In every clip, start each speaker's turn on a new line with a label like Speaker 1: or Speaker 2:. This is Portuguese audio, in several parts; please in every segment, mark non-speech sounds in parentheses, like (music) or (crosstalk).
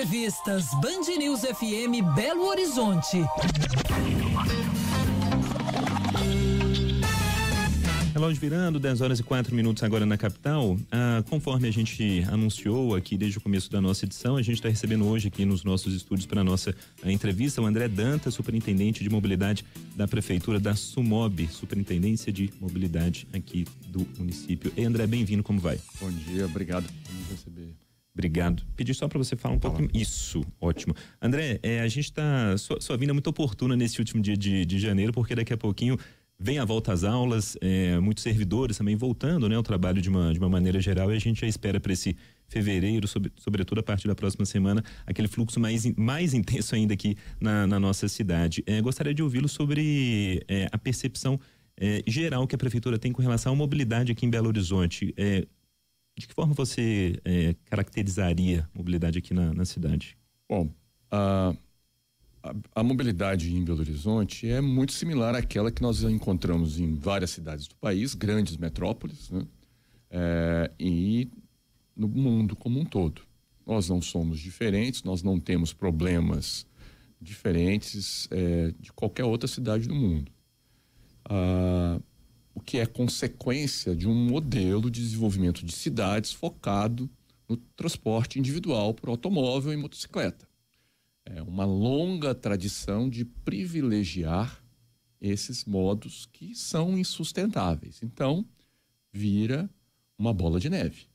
Speaker 1: Entrevistas Band News FM Belo Horizonte.
Speaker 2: Relógio virando, 10 horas e 4 minutos agora na capital. Ah, conforme a gente anunciou aqui desde o começo da nossa edição, a gente está recebendo hoje aqui nos nossos estúdios para nossa entrevista o André Danta, superintendente de mobilidade da Prefeitura da Sumob, Superintendência de Mobilidade aqui do município. E André, bem-vindo, como vai?
Speaker 3: Bom dia, obrigado por nos receber.
Speaker 2: Obrigado. Pedi só para você falar um pouco. Isso, ótimo. André, é, a gente está. Sua, sua vinda é muito oportuna nesse último dia de, de janeiro, porque daqui a pouquinho vem a volta às aulas, é, muitos servidores também voltando né, ao trabalho de uma, de uma maneira geral e a gente já espera para esse fevereiro, sobre, sobretudo a partir da próxima semana, aquele fluxo mais, mais intenso ainda aqui na, na nossa cidade. É, gostaria de ouvi-lo sobre é, a percepção é, geral que a prefeitura tem com relação à mobilidade aqui em Belo Horizonte. De que forma você é, caracterizaria a mobilidade aqui na, na cidade?
Speaker 3: Bom, a, a, a, mobilidade em Belo Horizonte é muito similar àquela que nós encontramos em várias cidades do país, grandes metrópoles, né? É, e no mundo como um todo. Nós não somos diferentes, nós não temos problemas diferentes é, de qualquer outra cidade do mundo. Ah, o que é consequência de um modelo de desenvolvimento de cidades focado no transporte individual por automóvel e motocicleta. É uma longa tradição de privilegiar esses modos que são insustentáveis. Então, vira uma bola de neve.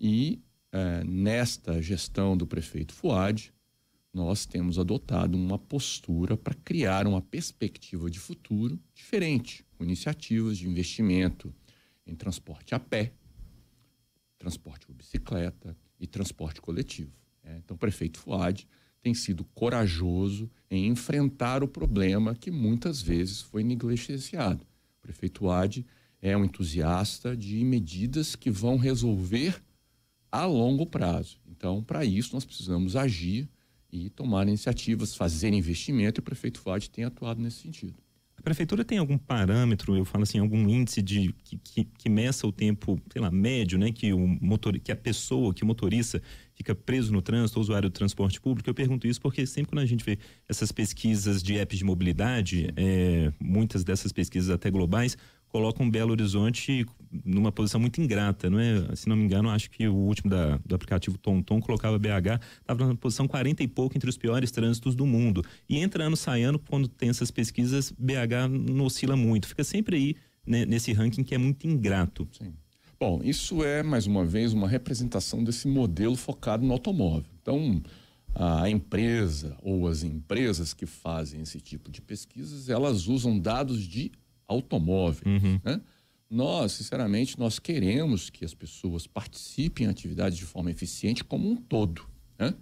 Speaker 3: E é, nesta gestão do prefeito Fuad, nós temos adotado uma postura para criar uma perspectiva de futuro diferente, iniciativas de investimento em transporte a pé, transporte por bicicleta e transporte coletivo. É, então, o prefeito Fuad tem sido corajoso em enfrentar o problema que muitas vezes foi negligenciado. O prefeito Fuad é um entusiasta de medidas que vão resolver a longo prazo. Então, para isso, nós precisamos agir e tomar iniciativas, fazer investimento, e o prefeito Fuad tem atuado nesse sentido.
Speaker 2: A prefeitura tem algum parâmetro, eu falo assim, algum índice de que, que, que, meça o tempo, sei lá, médio, né, que o motor, que a pessoa, que o motorista fica preso no trânsito, usuário do transporte público? Eu pergunto isso porque sempre quando a gente vê essas pesquisas de apps de mobilidade, é, muitas dessas pesquisas até globais, colocam Belo Horizonte numa posição muito ingrata, não é? Se não me engano, acho que o último da, do aplicativo TomTom colocava BH, estava na posição 40 e pouco entre os piores trânsitos do mundo. E entra ano sai ano, quando tem essas pesquisas, BH não oscila muito, fica sempre aí né, nesse ranking que é muito ingrato.
Speaker 3: Sim. Bom, isso é, mais uma vez, uma representação desse modelo focado no automóvel. Então, a empresa ou as empresas que fazem esse tipo de pesquisas, elas usam dados de automóvel. Uhum. Né? Nós, sinceramente, nós queremos que as pessoas participem em atividades de forma eficiente como um todo. Né?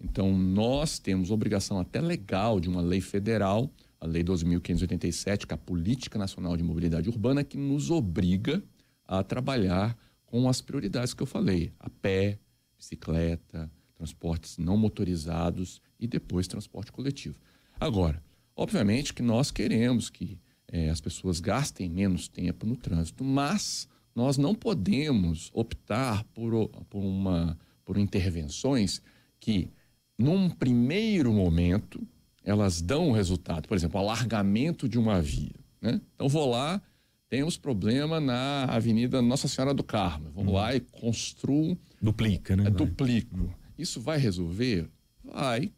Speaker 3: Então, nós temos obrigação até legal de uma lei federal, a Lei 12.587, que é a Política Nacional de Mobilidade Urbana, que nos obriga a trabalhar com as prioridades que eu falei: a pé, bicicleta, transportes não motorizados e depois transporte coletivo. Agora, obviamente que nós queremos que é, as pessoas gastem menos tempo no trânsito, mas nós não podemos optar por, por, uma, por intervenções que, num primeiro momento, elas dão um resultado. Por exemplo, alargamento de uma via. Né? Então, vou lá, temos problema na Avenida Nossa Senhora do Carmo. Vou hum. lá e construo.
Speaker 2: Duplica, né?
Speaker 3: É, duplico. Isso vai resolver? Vai,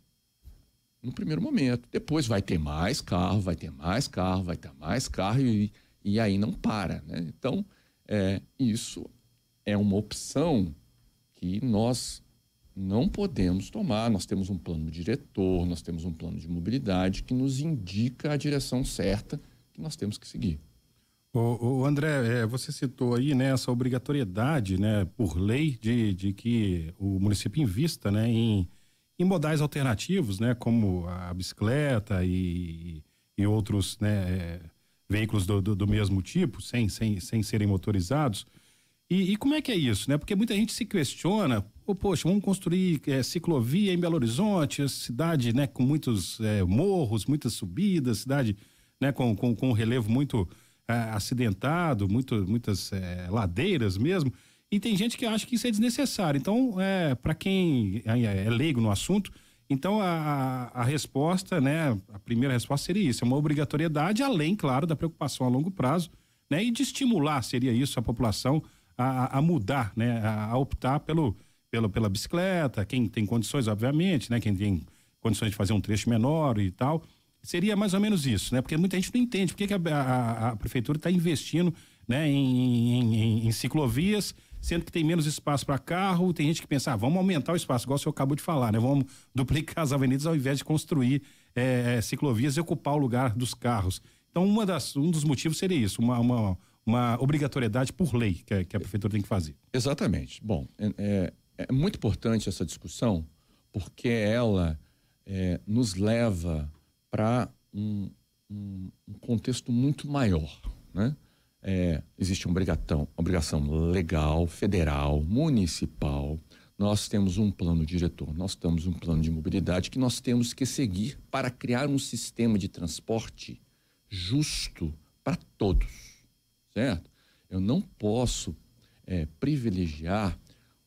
Speaker 3: no primeiro momento. Depois vai ter mais carro, vai ter mais carro, vai ter mais carro e, e aí não para. Né? Então, é, isso é uma opção que nós não podemos tomar. Nós temos um plano diretor, nós temos um plano de mobilidade que nos indica a direção certa que nós temos que seguir.
Speaker 4: O, o André, é, você citou aí né, essa obrigatoriedade, né, por lei, de, de que o município invista né, em em modais alternativos, né, como a bicicleta e, e outros né, é, veículos do, do, do, mesmo tipo, sem, sem, sem serem motorizados. E, e, como é que é isso, né? Porque muita gente se questiona, oh, poxa, vamos construir é, ciclovia em Belo Horizonte, cidade, né, com muitos é, morros, muitas subidas, cidade, né, com, com, com um relevo muito é, acidentado, muito, muitas é, ladeiras mesmo. E tem gente que acha que isso é desnecessário. Então, é, para quem é, é leigo no assunto, então a, a resposta, né, a primeira resposta seria isso, é uma obrigatoriedade, além, claro, da preocupação a longo prazo, né, e de estimular, seria isso, a população a, a mudar, né, a, a optar pelo, pelo, pela bicicleta, quem tem condições, obviamente, né, quem tem condições de fazer um trecho menor e tal. Seria mais ou menos isso, né? Porque muita gente não entende por que, que a, a, a, prefeitura está investindo né, em, em, em, em, ciclovias, sendo que tem menos espaço para carro. Tem gente que pensa, ah, vamos aumentar o espaço, igual o senhor acabou de falar, né? Vamos (laughs) duplicar as avenidas ao invés de construir é, ciclovias e ocupar o lugar dos carros. Então, uma das, um dos motivos seria isso, uma, uma, uma obrigatoriedade por lei que a, que a prefeitura tem que fazer.
Speaker 3: Exatamente. Bom, é, é, é muito importante essa discussão, porque ela é, nos leva para um, um, um, contexto muito maior. Né? É, existe uma obrigação, legal, federal, municipal. Nós temos um plano diretor, nós temos um plano de mobilidade que nós temos que seguir para criar um sistema de transporte justo para todos, certo? Eu não posso é, privilegiar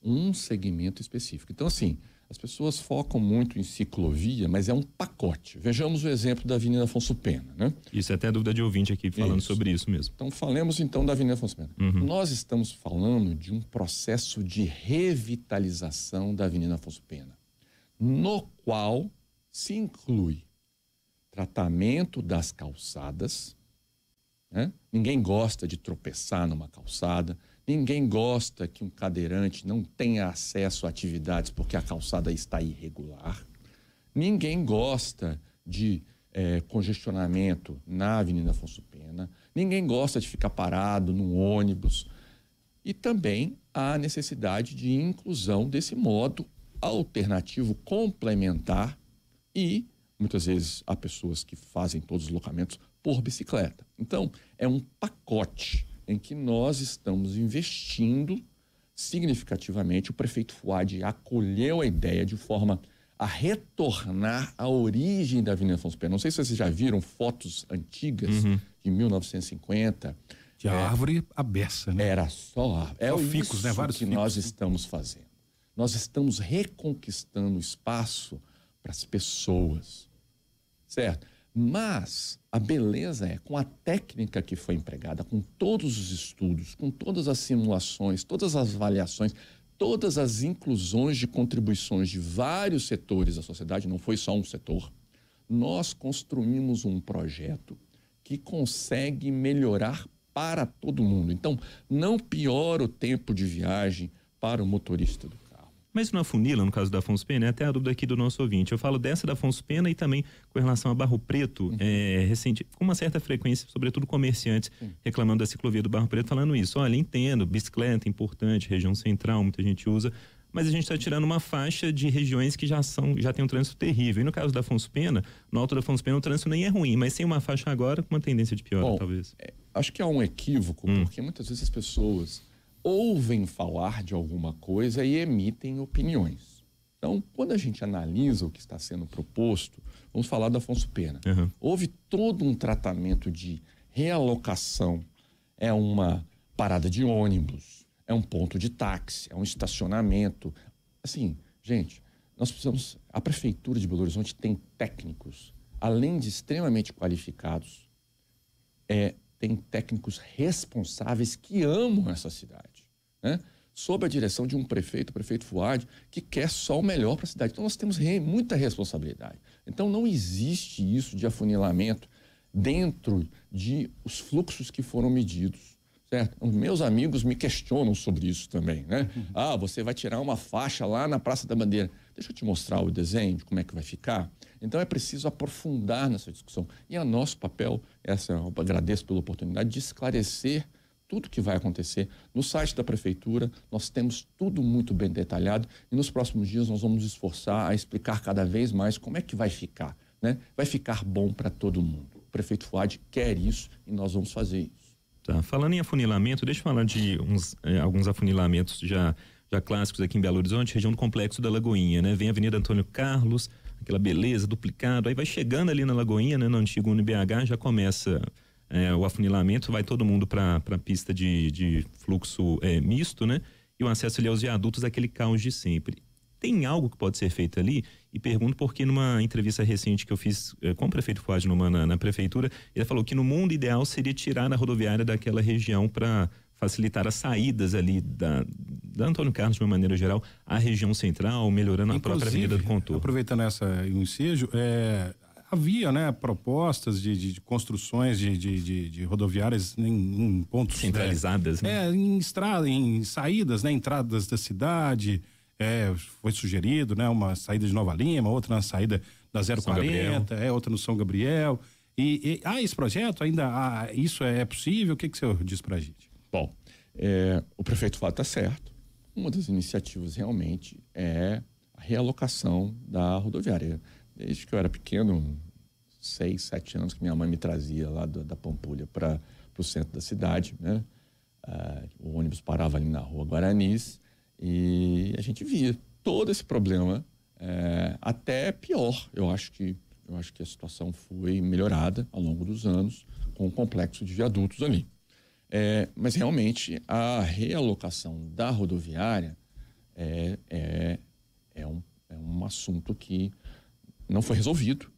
Speaker 3: um segmento específico. Então, assim, as pessoas focam muito em ciclovia, mas é um pacote. Vejamos o exemplo da Avenida Afonso Pena, né?
Speaker 2: Isso é até dúvida de ouvinte aqui falando isso. sobre isso mesmo.
Speaker 3: Então falemos então da Avenida Afonso Pena. Uhum. Nós estamos falando de um processo de revitalização da Avenida Afonso Pena, no qual se inclui tratamento das calçadas. Né? Ninguém gosta de tropeçar numa calçada. Ninguém gosta que um cadeirante não tenha acesso a atividades porque a calçada está irregular. Ninguém gosta de é, congestionamento na Avenida Afonso Pena. Ninguém gosta de ficar parado num ônibus. E também há necessidade de inclusão desse modo alternativo complementar e muitas vezes há pessoas que fazem todos os locamentos por bicicleta. Então, é um pacote em que nós estamos investindo significativamente. O prefeito Fuad acolheu a ideia de forma a retornar à origem da Avenida Afonso Pena. Não sei se vocês já viram fotos antigas uhum. de 1950.
Speaker 4: De é, árvore abessa, né?
Speaker 3: Era só É o ficus, né? Vários que ficus. nós estamos fazendo. Nós estamos reconquistando espaço para as pessoas, certo? Mas a beleza é com a técnica que foi empregada, com todos os estudos, com todas as simulações, todas as avaliações, todas as inclusões de contribuições de vários setores da sociedade, não foi só um setor, nós construímos um projeto que consegue melhorar para todo mundo. Então, não piora o tempo de viagem para o motorista do
Speaker 2: mas não afunila, no caso da Afonso Pena, é até a dúvida aqui do nosso ouvinte. Eu falo dessa da Afonso Pena e também com relação a Barro Preto, uhum. é, recente, com uma certa frequência, sobretudo comerciantes uhum. reclamando da ciclovia do Barro Preto, falando isso. Olha, entendo, bicicleta importante, região central, muita gente usa, mas a gente está tirando uma faixa de regiões que já são já tem um trânsito terrível. E no caso da Afonso Pena, no alto da Afonso Pena o trânsito nem é ruim, mas sem uma faixa agora com uma tendência de pior, Bom, talvez.
Speaker 3: É, acho que há um equívoco, hum. porque muitas vezes as pessoas ouvem falar de alguma coisa e emitem opiniões. Então, quando a gente analisa o que está sendo proposto, vamos falar do Afonso Pena. Uhum. Houve todo um tratamento de realocação, é uma parada de ônibus, é um ponto de táxi, é um estacionamento. Assim, gente, nós precisamos. A Prefeitura de Belo Horizonte tem técnicos, além de extremamente qualificados, é, tem técnicos responsáveis que amam essa cidade, né? sob a direção de um prefeito, o prefeito Fuad, que quer só o melhor para a cidade. Então nós temos re, muita responsabilidade. Então não existe isso de afunilamento dentro de os fluxos que foram medidos. Certo? Meus amigos me questionam sobre isso também, né? Uhum. Ah, você vai tirar uma faixa lá na Praça da Bandeira. Deixa eu te mostrar o desenho de como é que vai ficar. Então é preciso aprofundar nessa discussão. E é nosso papel, essa eu agradeço pela oportunidade, de esclarecer tudo que vai acontecer. No site da prefeitura, nós temos tudo muito bem detalhado e nos próximos dias nós vamos esforçar a explicar cada vez mais como é que vai ficar. Né? Vai ficar bom para todo mundo. O prefeito Fuad quer isso e nós vamos fazer isso.
Speaker 2: Tá. Falando em afunilamento, deixa eu falar de uns, eh, alguns afunilamentos já, já clássicos aqui em Belo Horizonte, região do Complexo da Lagoinha, né? Vem a Avenida Antônio Carlos, aquela beleza, duplicado. Aí vai chegando ali na Lagoinha, né, no antigo UniBH, já começa é, o afunilamento, vai todo mundo para a pista de, de fluxo é, misto, né? e o acesso ali aos viadutos, aquele caos de sempre. Tem algo que pode ser feito ali? E pergunto porque numa entrevista recente que eu fiz eh, com o prefeito Fuad Numa na, na prefeitura, ele falou que no mundo ideal seria tirar a rodoviária daquela região para facilitar as saídas ali da, da Antônio Carlos de uma maneira geral à região central, melhorando
Speaker 4: Inclusive,
Speaker 2: a própria avenida do contorno.
Speaker 4: Aproveitando essa ensejo, é, havia né, propostas de, de, de construções de, de, de, rodoviárias em, em pontos
Speaker 2: centralizadas,
Speaker 4: né? É, em estrada, em saídas, né, entradas da cidade. É, foi sugerido, né, uma saída de Nova Lima, outra na saída da 040, é outra no São Gabriel. E, e há esse projeto ainda, há, isso é possível? O que, que o senhor diz para a gente?
Speaker 3: Bom, é, o prefeito Fábio está certo. Uma das iniciativas realmente é a realocação da rodoviária. Desde que eu era pequeno, seis, sete anos, que minha mãe me trazia lá da, da Pampulha para o centro da cidade, né? Ah, o ônibus parava ali na rua Guaranis e a gente via todo esse problema, é, até pior. Eu acho que eu acho que a situação foi melhorada ao longo dos anos com o complexo de viadutos ali. É, mas realmente a realocação da rodoviária é, é, é, um, é um assunto que não foi resolvido.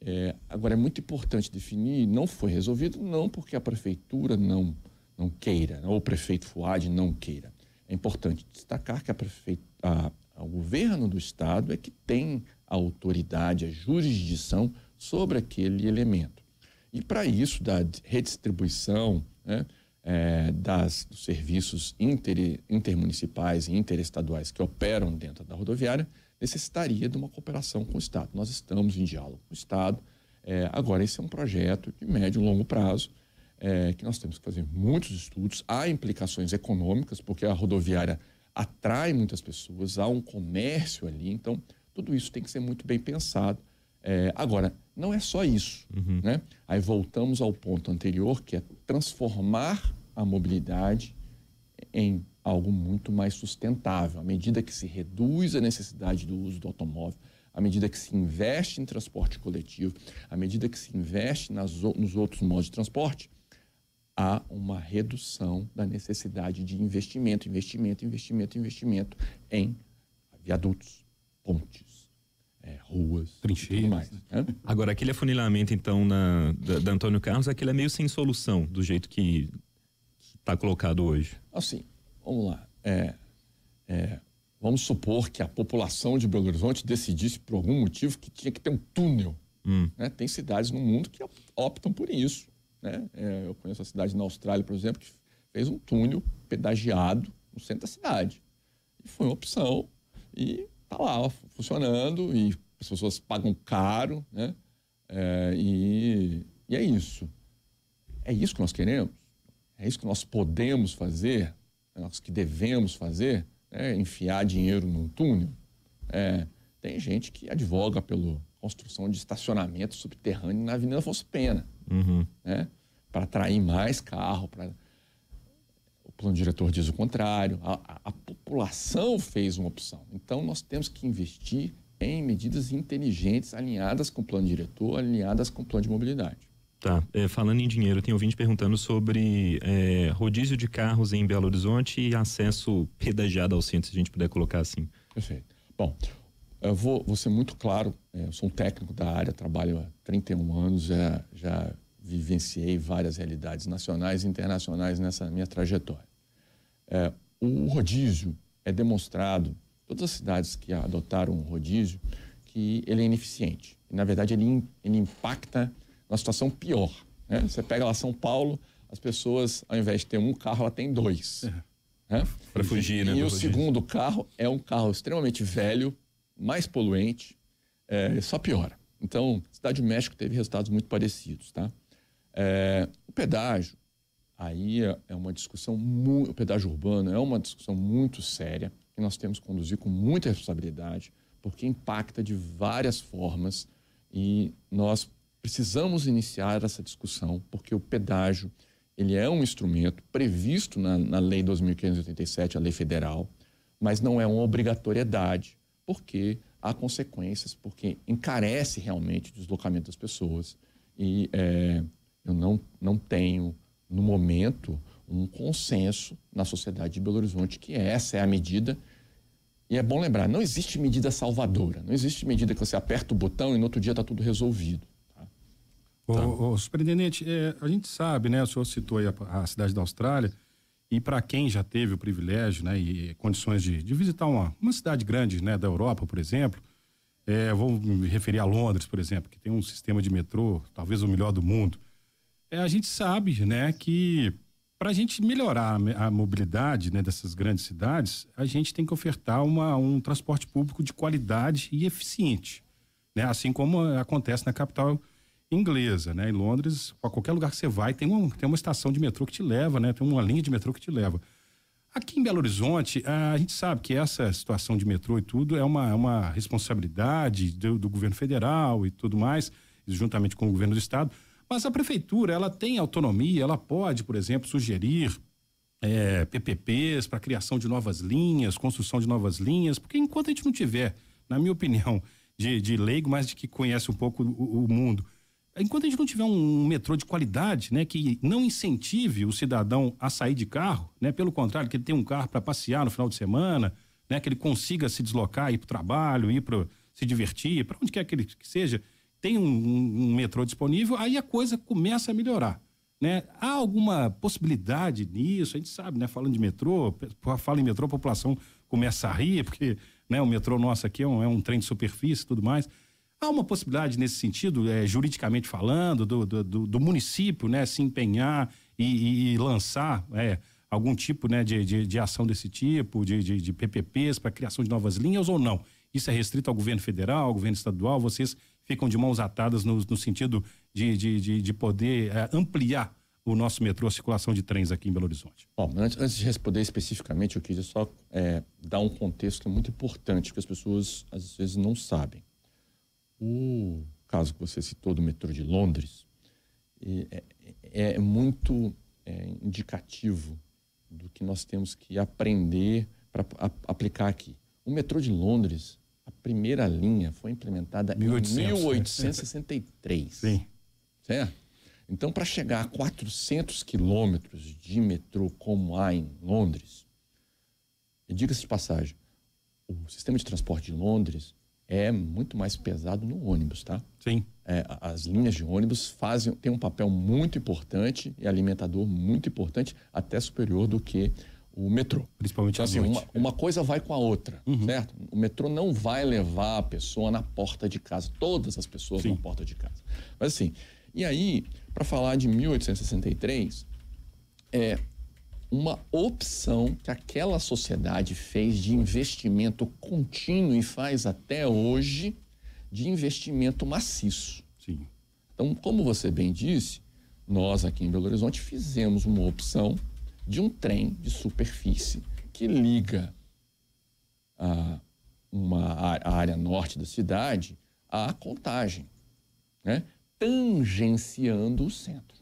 Speaker 3: É, agora, é muito importante definir, não foi resolvido, não porque a prefeitura não, não queira, ou o prefeito Fuad não queira. É importante destacar que a a, o governo do estado é que tem a autoridade, a jurisdição sobre aquele elemento. E para isso, da redistribuição, né, é, das, dos serviços inter, intermunicipais e interestaduais que operam dentro da rodoviária necessitaria de uma cooperação com o Estado. Nós estamos em diálogo com o Estado. É, agora, esse é um projeto de médio e longo prazo, é, que nós temos que fazer muitos estudos. Há implicações econômicas, porque a rodoviária atrai muitas pessoas, há um comércio ali, então tudo isso tem que ser muito bem pensado. É, agora, não é só isso. Uhum. Né? Aí voltamos ao ponto anterior, que é transformar a mobilidade em algo muito mais sustentável. À medida que se reduz a necessidade do uso do automóvel, à medida que se investe em transporte coletivo, à medida que se investe nas, nos outros modos de transporte, há uma redução da necessidade de investimento, investimento, investimento, investimento em viadutos, pontes, é, ruas,
Speaker 4: trincheiras.
Speaker 3: Mais,
Speaker 4: né?
Speaker 2: Agora, aquele afunilamento, então, na, da, da, Antônio Carlos, aquele é meio sem solução, do jeito que está colocado hoje.
Speaker 3: Assim, vamos lá. É, é, vamos supor que a população de Belo Horizonte decidisse, por algum motivo, que tinha que ter um túnel. Hum. Né? Tem cidades no mundo que optam por isso. Né? É, eu conheço a cidade na Austrália, por exemplo, que fez um túnel pedagiado no centro da cidade. E foi uma opção. E está lá funcionando e as pessoas pagam caro, né? É, e, e é isso. É isso que nós queremos? É isso que nós podemos fazer? É nós que devemos fazer? É enfiar dinheiro num túnel? É, tem gente que advoga pela construção de estacionamento subterrâneo na Avenida Afonso Pena, uhum. né? para atrair mais carro, para plano diretor diz o contrário. A, a, a, população fez uma opção. Então, nós temos que investir em medidas inteligentes, alinhadas com o plano diretor, alinhadas com o plano de mobilidade.
Speaker 2: Tá. É, falando em dinheiro, tem ouvinte perguntando sobre é, rodízio de carros em Belo Horizonte e acesso pedagiado ao centro, se a gente puder colocar assim.
Speaker 3: Perfeito. Bom, eu vou, vou ser muito claro. É, eu sou um técnico da área, trabalho há 31 anos, já, já vivenciei várias realidades nacionais e internacionais nessa minha trajetória. O rodízio é demonstrado, todas as cidades que adotaram o rodízio, que ele é ineficiente. Na verdade, ele, ele impacta numa situação pior. Né? Você pega lá São Paulo, as pessoas, ao invés de ter um carro, ela tem dois. É.
Speaker 2: Né? Para fugir, né?
Speaker 3: E o rodízio. segundo carro é um carro extremamente velho, mais poluente, é, só piora. Então, Cidade do México teve resultados muito parecidos, tá? É, o pedágio, aí é, é uma discussão, muito, o pedágio urbano é uma discussão muito séria, que nós temos que conduzir com muita responsabilidade, porque impacta de várias formas e nós precisamos iniciar essa discussão, porque o pedágio ele é um instrumento previsto na, na Lei 2.587, a lei federal, mas não é uma obrigatoriedade, porque há consequências, porque encarece realmente o deslocamento das pessoas e é, eu não, não tenho, no momento, um consenso na sociedade de Belo Horizonte que essa é a medida. E é bom lembrar, não existe medida salvadora, não existe medida que você aperta o botão e no outro dia está tudo resolvido. Tá?
Speaker 4: O, o, superintendente, é, a gente sabe, né? O senhor citou a, a cidade da Austrália, e para quem já teve o privilégio, né, e condições de, de visitar uma, uma cidade grande, né, da Europa, por exemplo, é, vou me referir a Londres, por exemplo, que tem um sistema de metrô, talvez o melhor do mundo. É, a gente sabe, né, que para a gente melhorar a mobilidade né, dessas grandes cidades, a gente tem que ofertar uma, um transporte público de qualidade e eficiente, né? Assim como acontece na capital inglesa, né? Em Londres, qualquer lugar que você vai, tem, um, tem uma estação de metrô que te leva, né? Tem uma linha de metrô que te leva. Aqui em Belo Horizonte, a gente sabe que essa situação de metrô e tudo é uma, é uma responsabilidade do, do governo federal e tudo mais, juntamente com o governo do estado. Mas a prefeitura, ela tem autonomia, ela pode, por exemplo, sugerir é, PPPs para criação de novas linhas, construção de novas linhas, porque enquanto a gente não tiver, na minha opinião, de, de leigo, mas de que conhece um pouco o, o mundo, enquanto a gente não tiver um, um metrô de qualidade, né, que não incentive o cidadão a sair de carro, né, pelo contrário, que ele tenha um carro para passear no final de semana, né, que ele consiga se deslocar, ir para o trabalho, ir para se divertir, para onde quer que ele que seja, tem um, um, metrô disponível, aí a coisa começa a melhorar. Né? Há alguma possibilidade nisso? A gente sabe, né? Falando de metrô, fala em metrô, a população começa a rir, porque né, o metrô nosso aqui é um, é um trem de superfície e tudo mais. Há uma possibilidade nesse sentido, é, juridicamente falando, do, do, do, município né, se empenhar e, e lançar é, algum tipo né, de, de, de, ação desse tipo, de, de, de PPPs para criação de novas linhas ou não? Isso é restrito ao governo federal, ao governo estadual? Vocês ficam de mãos atadas no, no sentido de, de, de, de poder é, ampliar o nosso metrô, a circulação de trens aqui em Belo Horizonte?
Speaker 3: Bom, antes, antes de responder especificamente, eu queria só é, dar um contexto é muito importante, que as pessoas às vezes não sabem. O caso que você citou do metrô de Londres é, é, é muito é, indicativo do que nós temos que aprender para aplicar aqui. O metrô de Londres primeira linha foi implementada 1800, em 1863.
Speaker 4: Sim.
Speaker 3: Certo? Então, para chegar a 400 quilômetros de metrô como há em Londres, diga-se de passagem, o sistema de transporte de Londres é muito mais pesado no ônibus, tá?
Speaker 4: Sim.
Speaker 3: É, as linhas de ônibus fazem, têm um papel muito importante e alimentador muito importante, até superior do que o metrô.
Speaker 4: Principalmente então, assim,
Speaker 3: uma, uma, coisa vai com a outra, uhum. certo? O metrô não vai levar a pessoa na porta de casa, todas as pessoas Sim. na porta de casa. Mas assim, e aí, para falar de 1863, é uma opção que aquela sociedade fez de investimento contínuo e faz até hoje de investimento maciço.
Speaker 4: Sim.
Speaker 3: Então, como você bem disse, nós aqui em Belo Horizonte fizemos uma opção de um trem de superfície que liga a, uma, área norte da cidade à contagem, né? tangenciando o centro.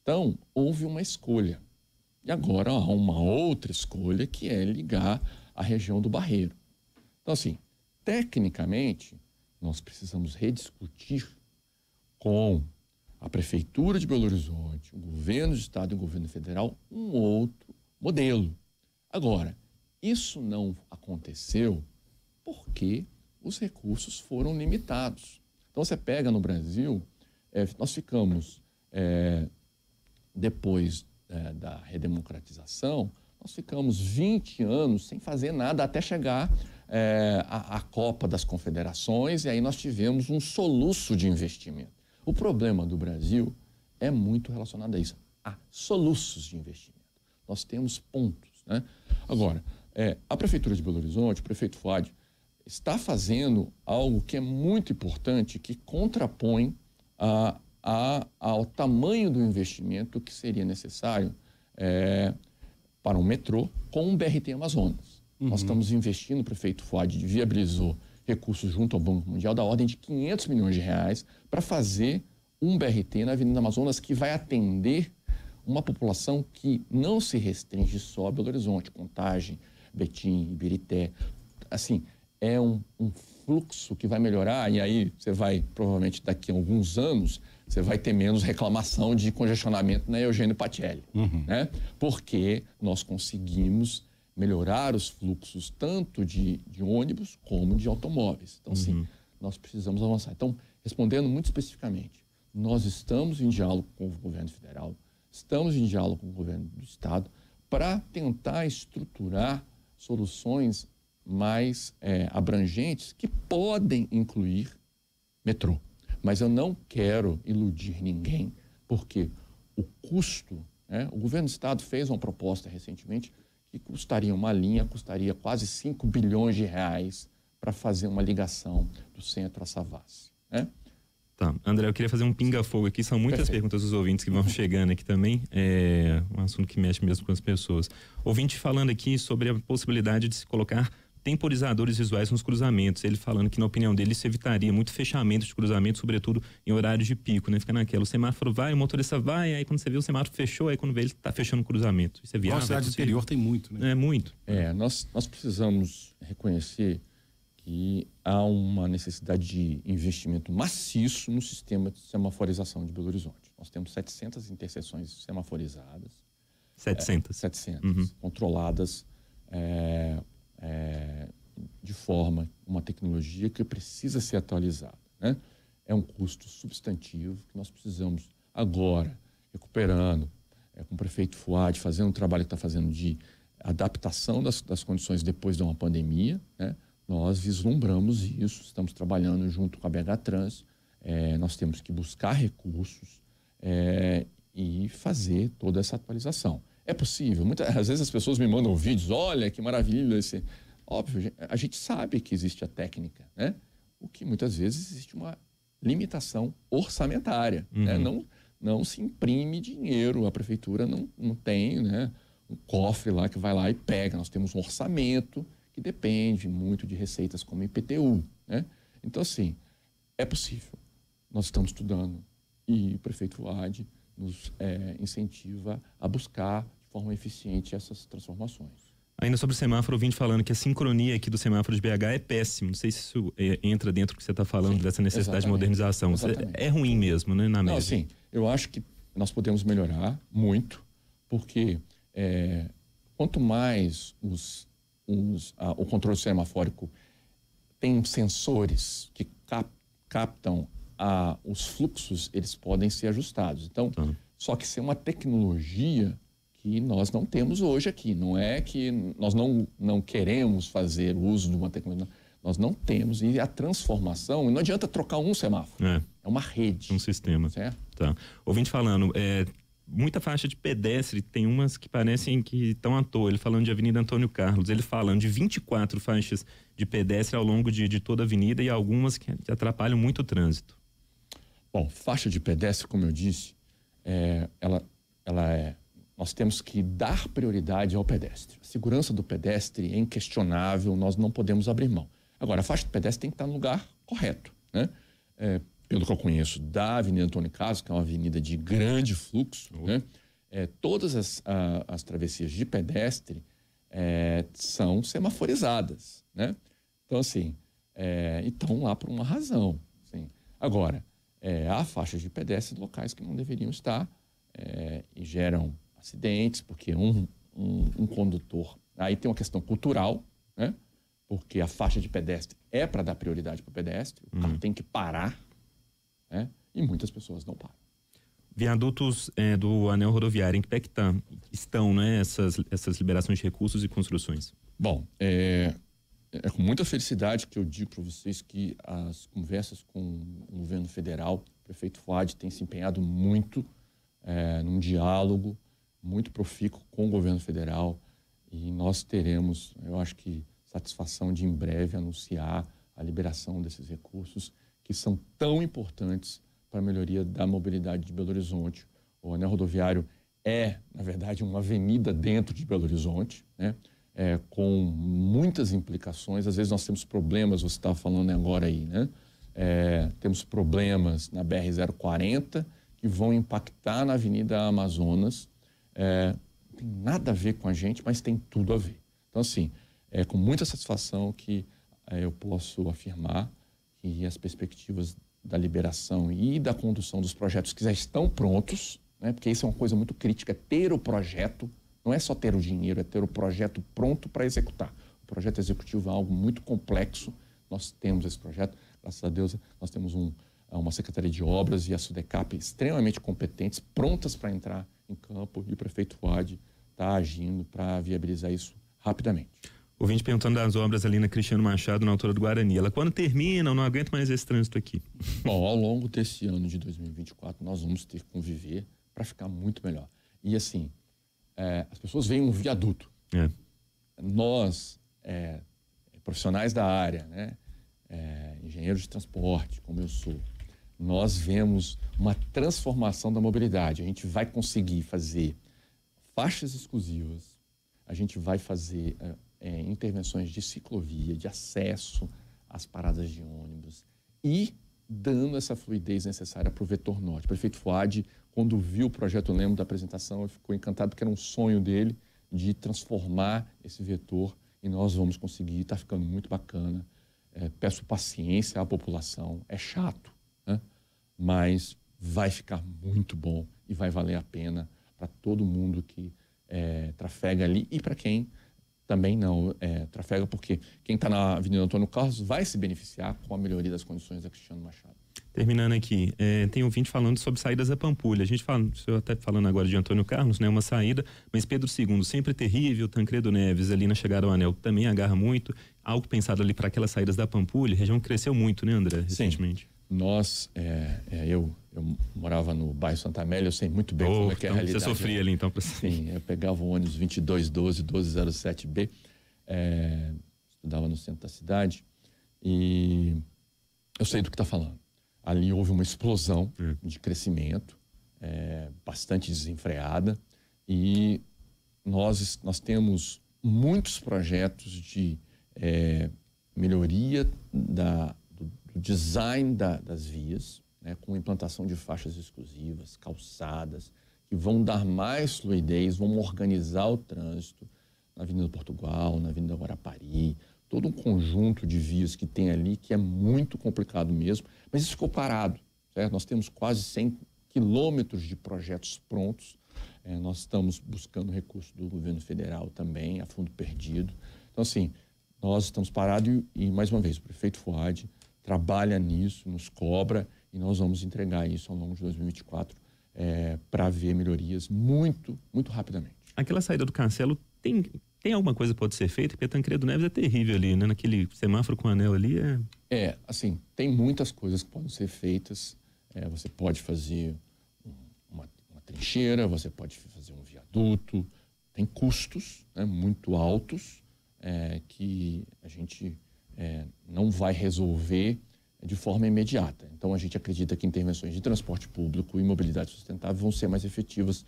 Speaker 3: Então, houve uma escolha. E agora há uma outra escolha que é ligar a região do Barreiro. Então, assim, tecnicamente, nós precisamos rediscutir com a Prefeitura de Belo Horizonte, o governo do Estado e o governo federal um outro modelo. Agora, isso não aconteceu porque os recursos foram limitados. Então, você pega no Brasil, é, nós ficamos, é, depois é, da redemocratização, nós ficamos 20 anos sem fazer nada até chegar é, a, a Copa das Confederações e aí nós tivemos um soluço de investimento. O problema do Brasil é muito relacionado a isso, a soluços de investimento. Nós temos pontos. Né? Agora, é, a Prefeitura de Belo Horizonte, o prefeito Fuad, está fazendo algo que é muito importante, que contrapõe a, a, ao tamanho do investimento que seria necessário é, para um metrô com um BRT Amazonas. Uhum. Nós estamos investindo, o prefeito Fuad viabilizou recursos junto ao Banco Mundial da ordem de 500 milhões de reais para fazer um BRT na Avenida Amazonas que vai atender uma população que não se restringe só a Belo Horizonte, Contagem, Betim, Ibirité. Assim, é um, um fluxo que vai melhorar, e aí você vai, provavelmente daqui a alguns anos, você vai ter menos reclamação de congestionamento na Eugênio Patelli, uhum. né? Porque nós conseguimos melhorar os fluxos tanto de, de ônibus como de automóveis. Então, sim, uhum. nós precisamos avançar. Então, respondendo muito especificamente, nós estamos em diálogo com o governo federal, estamos em diálogo com o governo do estado para tentar estruturar soluções mais é, abrangentes que podem incluir metrô. Mas eu não quero iludir ninguém, porque o custo, né, o governo do estado fez uma proposta recentemente que custaria uma linha, custaria quase 5 bilhões de reais para fazer uma ligação do centro a Savassi. Né?
Speaker 2: Tá. André, eu queria fazer um pinga-fogo aqui. São muitas Perfeito. perguntas dos ouvintes que vão (laughs) chegando aqui também. É um assunto que mexe mesmo com as pessoas. Ouvinte falando aqui sobre a possibilidade de se colocar temporizadores visuais nos cruzamentos. Ele falando que, na opinião dele, isso evitaria muito fechamento de cruzamento, sobretudo em horários de pico, né? Fica naquela, o semáforo vai, o motorista vai, aí quando você vê o semáforo fechou, aí quando vê ele está fechando o cruzamento. Isso é viável. Na
Speaker 4: cidade interior tem muito, né?
Speaker 2: É, muito.
Speaker 3: É, nós, nós precisamos reconhecer que há uma necessidade de investimento maciço no sistema de semaforização de Belo Horizonte. Nós temos 700 interseções semaforizadas.
Speaker 2: 700?
Speaker 3: É, 700, uhum. controladas é, é, de forma, uma tecnologia que precisa ser atualizada. Né? É um custo substantivo que nós precisamos agora, recuperando, é, com o prefeito Fuad, fazendo o trabalho que está fazendo de adaptação das, das condições depois de uma pandemia, né? nós vislumbramos isso, estamos trabalhando junto com a BH Trans, é, nós temos que buscar recursos é, e fazer toda essa atualização. É possível. Muitas, às vezes as pessoas me mandam vídeos, olha que maravilha esse. Óbvio, a gente sabe que existe a técnica, né? O que muitas vezes existe uma limitação orçamentária, né? uhum. né? Não, não se imprime dinheiro, a prefeitura não, não tem, né? Um cofre lá que vai lá e pega. Nós temos um orçamento que depende muito de receitas como IPTU, né? Então, assim, é possível. Nós estamos estudando e o prefeito Fuad nos é, incentiva a buscar de forma eficiente essas transformações.
Speaker 2: Ainda sobre o semáforo, vim falando que a sincronia aqui do semáforo de BH é péssimo. Não sei se isso é, entra dentro do que você está falando, sim, dessa necessidade de modernização. Exatamente. É ruim mesmo, né, na média? Não,
Speaker 3: sim. Eu acho que nós podemos melhorar muito, porque é, quanto mais os, os, a, o controle semafórico tem sensores que cap, captam a, os fluxos, eles podem ser ajustados. Então, tá. só que ser uma tecnologia que nós não temos hoje aqui. Não é que nós não, não queremos fazer uso de uma tecnologia. Nós não temos. E a transformação, não adianta trocar um semáforo. É, é uma rede.
Speaker 2: Um sistema. Certo? Tá. Ouvinte falando, é, muita faixa de pedestre, tem umas que parecem que estão à toa. Ele falando de Avenida Antônio Carlos, ele falando de 24 faixas de pedestre ao longo de, de toda a avenida e algumas que atrapalham muito o trânsito.
Speaker 3: Bom, faixa de pedestre, como eu disse, é, ela, ela é nós temos que dar prioridade ao pedestre. A segurança do pedestre é inquestionável, nós não podemos abrir mão. Agora, a faixa de pedestre tem que estar no lugar correto. Né? É, pelo que eu conheço da Avenida Antônio Carlos, que é uma avenida de grande fluxo, uhum. né? é, todas as, a, as travessias de pedestre é, são semaforizadas. Né? Então, assim, é, estão lá por uma razão. Assim. Agora, é, há faixas de pedestre locais que não deveriam estar é, e geram acidentes, porque um, um, um condutor. Aí tem uma questão cultural, né? porque a faixa de pedestre é para dar prioridade para o pedestre, o carro uhum. tem que parar, né? e muitas pessoas não param.
Speaker 2: Viadutos é, do anel rodoviário, em que pé que tá, estão né, essas, essas liberações de recursos e construções?
Speaker 3: Bom, é, é com muita felicidade que eu digo para vocês que as conversas com o governo federal, o prefeito Fuad tem se empenhado muito é, num diálogo muito profícuo com o governo federal e nós teremos, eu acho que, satisfação de em breve anunciar a liberação desses recursos que são tão importantes para a melhoria da mobilidade de Belo Horizonte. O anel rodoviário é, na verdade, uma avenida dentro de Belo Horizonte, né? É, com muitas implicações. Às vezes nós temos problemas, você estava falando agora aí, né? É, temos problemas na BR-040 que vão impactar na Avenida Amazonas é, não tem nada a ver com a gente, mas tem tudo a ver. Então, assim, é com muita satisfação que eh, eu posso afirmar que as perspectivas da liberação e da condução dos projetos que já estão prontos, né, porque isso é uma coisa muito crítica, é ter o projeto, não é só ter o dinheiro, é ter o projeto pronto para executar. O projeto executivo é algo muito complexo, nós temos esse projeto, graças a Deus nós temos um, uma Secretaria de Obras e a SUDECAP extremamente competentes, prontas para entrar em campo, e o prefeito Fuad está agindo para viabilizar isso rapidamente.
Speaker 2: O vinte perguntando das obras ali na Cristiano Machado, na altura do Guarani. Ela quando termina, eu não aguento mais esse trânsito aqui. (laughs)
Speaker 3: Bom, ao longo desse ano de 2024, nós vamos ter que conviver para ficar muito melhor. E assim, é, as pessoas veem um viaduto.
Speaker 2: É.
Speaker 3: Nós, é, profissionais da área, né, é, engenheiros de transporte, como eu sou, nós vemos uma transformação da mobilidade. A gente vai conseguir fazer faixas exclusivas, a gente vai fazer é, intervenções de ciclovia, de acesso às paradas de ônibus e dando essa fluidez necessária para o vetor norte. O prefeito Fuad, quando viu o projeto, eu lembro da apresentação, ficou encantado porque era um sonho dele de transformar esse vetor e nós vamos conseguir, está ficando muito bacana. É, peço paciência à população, é chato? Mas vai ficar muito bom e vai valer a pena para todo mundo que é, trafega ali e para quem também não é, trafega, porque quem está na Avenida Antônio Carlos vai se beneficiar com a melhoria das condições da Cristiano Machado.
Speaker 2: Terminando aqui, é, tem ouvinte falando sobre saídas da Pampulha. A gente fala, eu até falando agora de Antônio Carlos, né, uma saída, mas Pedro II sempre terrível, Tancredo Neves ali na chegada ao anel também agarra muito. Algo pensado ali para aquelas saídas da Pampulha, a região cresceu muito, né, André, recentemente?
Speaker 3: Sim. Nós, é, é, eu, eu morava no bairro Santa Amélia, eu sei muito bem oh, como é que é
Speaker 2: então
Speaker 3: a realidade.
Speaker 2: Você sofria ali então? Pra...
Speaker 3: Sim, eu pegava o ônibus 2212, 1207B, é, estudava no centro da cidade e eu sei do que está falando. Ali houve uma explosão hum. de crescimento, é, bastante desenfreada e nós, nós temos muitos projetos de é, melhoria da, o design da, das vias, né, com implantação de faixas exclusivas, calçadas, que vão dar mais fluidez, vão organizar o trânsito na Avenida Portugal, na Avenida Guarapari, todo um conjunto de vias que tem ali que é muito complicado mesmo, mas isso ficou parado. Certo? Nós temos quase 100 quilômetros de projetos prontos. É, nós estamos buscando recurso do governo federal também, a fundo perdido. Então, assim, nós estamos parados e, e mais uma vez, o prefeito Fuad trabalha nisso, nos cobra e nós vamos entregar isso ao longo de 2024 é, para ver melhorias muito, muito rapidamente.
Speaker 2: Aquela saída do cancelo tem, tem alguma coisa que pode ser feita? Porque Tancredo Neves é terrível ali, né? Naquele semáforo com anel ali é...
Speaker 3: É, assim, tem muitas coisas que podem ser feitas. É, você pode fazer uma, uma, trincheira, você pode fazer um viaduto. Tem custos né, muito altos é, que a gente é, não vai resolver de forma imediata. Então, a gente acredita que intervenções de transporte público e mobilidade sustentável vão ser mais efetivas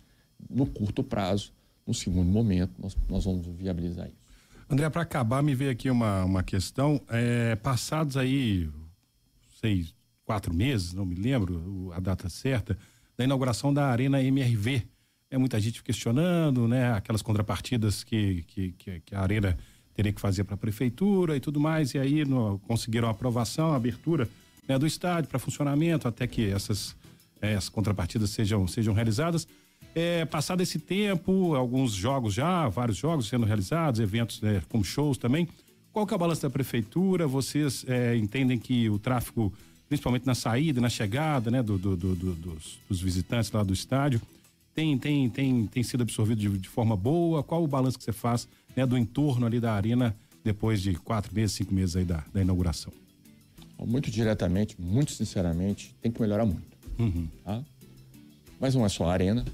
Speaker 3: no curto prazo. No segundo momento, nós, nós vamos viabilizar isso.
Speaker 4: André, para acabar, me veio aqui uma, uma questão. É, passados aí, seis, quatro meses, não me lembro a data certa, da inauguração da Arena MRV. É, muita gente questionando, né? Aquelas contrapartidas que, que, que, que a Arena teria que fazer para a prefeitura e tudo mais, e aí no, conseguiram a aprovação, a abertura né, do estádio para funcionamento, até que essas, é, essas contrapartidas sejam, sejam realizadas. É, passado esse tempo, alguns jogos já, vários jogos sendo realizados, eventos né, como shows também. Qual que é o balanço da prefeitura? Vocês é, entendem que o tráfego, principalmente na saída, na chegada, né, do, do, do, dos, dos, visitantes lá do estádio, tem, tem, tem, tem sido absorvido de, de forma boa? Qual o balanço que você faz né, do entorno ali da arena depois de quatro meses, cinco meses aí da, da inauguração?
Speaker 3: Muito diretamente, muito sinceramente, tem que melhorar muito.
Speaker 4: Uhum.
Speaker 3: Tá? Mas não é só a arena,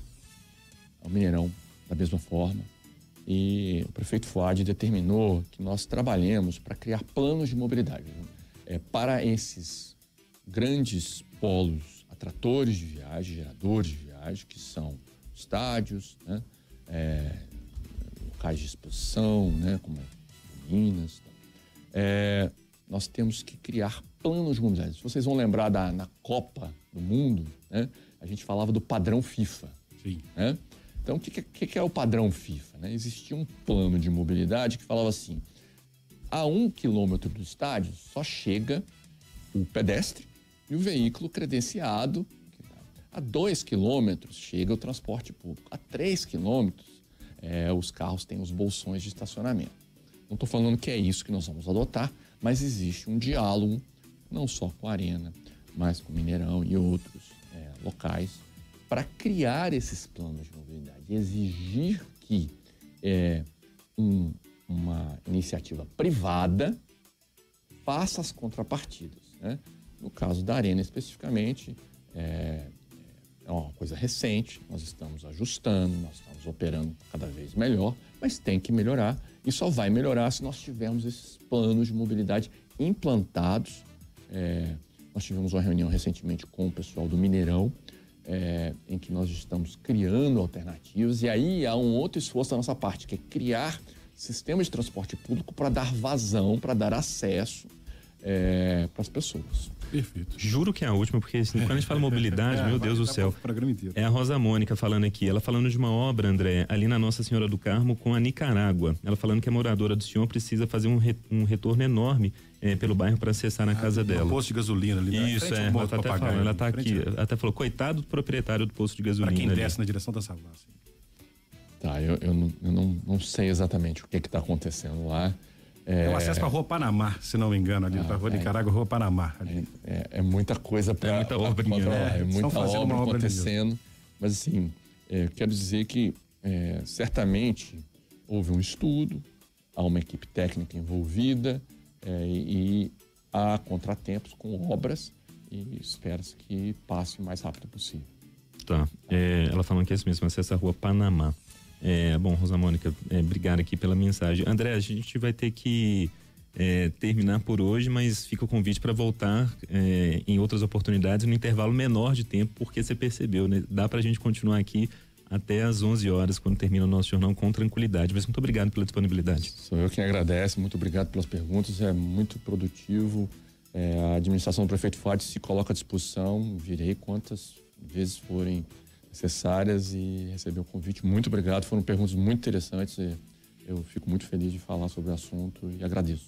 Speaker 3: é o Mineirão da mesma forma. E o prefeito Fuad determinou que nós trabalhemos para criar planos de mobilidade é, para esses grandes polos atratores de viagem, geradores de viagem, que são estádios, né? é, locais de exposição, né, como Minas. É, nós temos que criar planos de mobilidade. Se vocês vão lembrar da na Copa do Mundo, né, a gente falava do padrão FIFA.
Speaker 4: Sim.
Speaker 3: Né? Então, o que, que, que, é o padrão FIFA? Né? Existia um plano de mobilidade que falava assim: a um quilômetro do estádio só chega o pedestre e o veículo credenciado. A dois quilômetros chega o transporte público. A três quilômetros, é, os carros têm os bolsões de estacionamento. Não estou falando que é isso que nós vamos adotar, mas existe um diálogo, não só com a Arena, mas com o Mineirão e outros é, locais, para criar esses planos de mobilidade, exigir que é, um, uma iniciativa privada faça as contrapartidas. Né? No caso da Arena especificamente, é, é uma coisa recente, nós estamos ajustando, nós estamos operando cada vez melhor, mas tem que melhorar e só vai melhorar se nós tivermos esses planos de mobilidade implantados. É, nós tivemos uma reunião recentemente com o pessoal do Mineirão, é, em que nós estamos criando alternativas, e aí há um outro esforço da nossa parte, que é criar sistemas de transporte público para dar vazão, para dar acesso é, para as pessoas.
Speaker 2: Perfeito. Juro que é a última, porque assim, quando a gente fala (laughs) mobilidade, é, meu Deus do céu. É a Rosa Mônica falando aqui. Ela falando de uma obra, André, ali na Nossa Senhora do Carmo com a Nicarágua. Ela falando que a moradora do senhor precisa fazer um, re, um retorno enorme é, pelo bairro para acessar na ah, casa dela. Um
Speaker 4: posto de gasolina ali,
Speaker 2: né? Isso, é. Ela tá até falando, ela tá aqui. Até falou, coitado do proprietário do posto de gasolina. Para
Speaker 4: quem desce ali. na direção da Savassi.
Speaker 3: Tá, eu, eu, não, eu não, não sei exatamente o que está acontecendo lá.
Speaker 4: É, é o acesso para a Rua Panamá, se não me engano, ali, ah, para a Rua é, Nicarágua, Rua Panamá.
Speaker 3: É, é, muita coisa para é muita obra, é, é muita obra acontecendo. Mas assim, é, quero dizer que é, certamente houve um estudo, há uma equipe técnica envolvida é, e, e há contratempos com obras e espera-se que passe o mais rápido possível.
Speaker 2: Tá. ela falando que é isso mesmo, acesso à Rua Panamá. É, bom, Rosa Mônica, é, obrigado aqui pela mensagem. André, a gente vai ter que é, terminar por hoje, mas fica o convite para voltar é, em outras oportunidades, no intervalo menor de tempo, porque você percebeu, né? Dá para a gente continuar aqui até às 11 horas, quando termina o nosso jornal, com tranquilidade. Mas muito obrigado pela disponibilidade.
Speaker 3: Sou eu quem agradece, muito obrigado pelas perguntas, é muito produtivo. É, a administração do prefeito Fati se coloca à disposição, virei quantas vezes forem necessárias e receber o convite. Muito obrigado, foram perguntas muito interessantes. eu fico muito feliz de falar sobre o assunto e agradeço.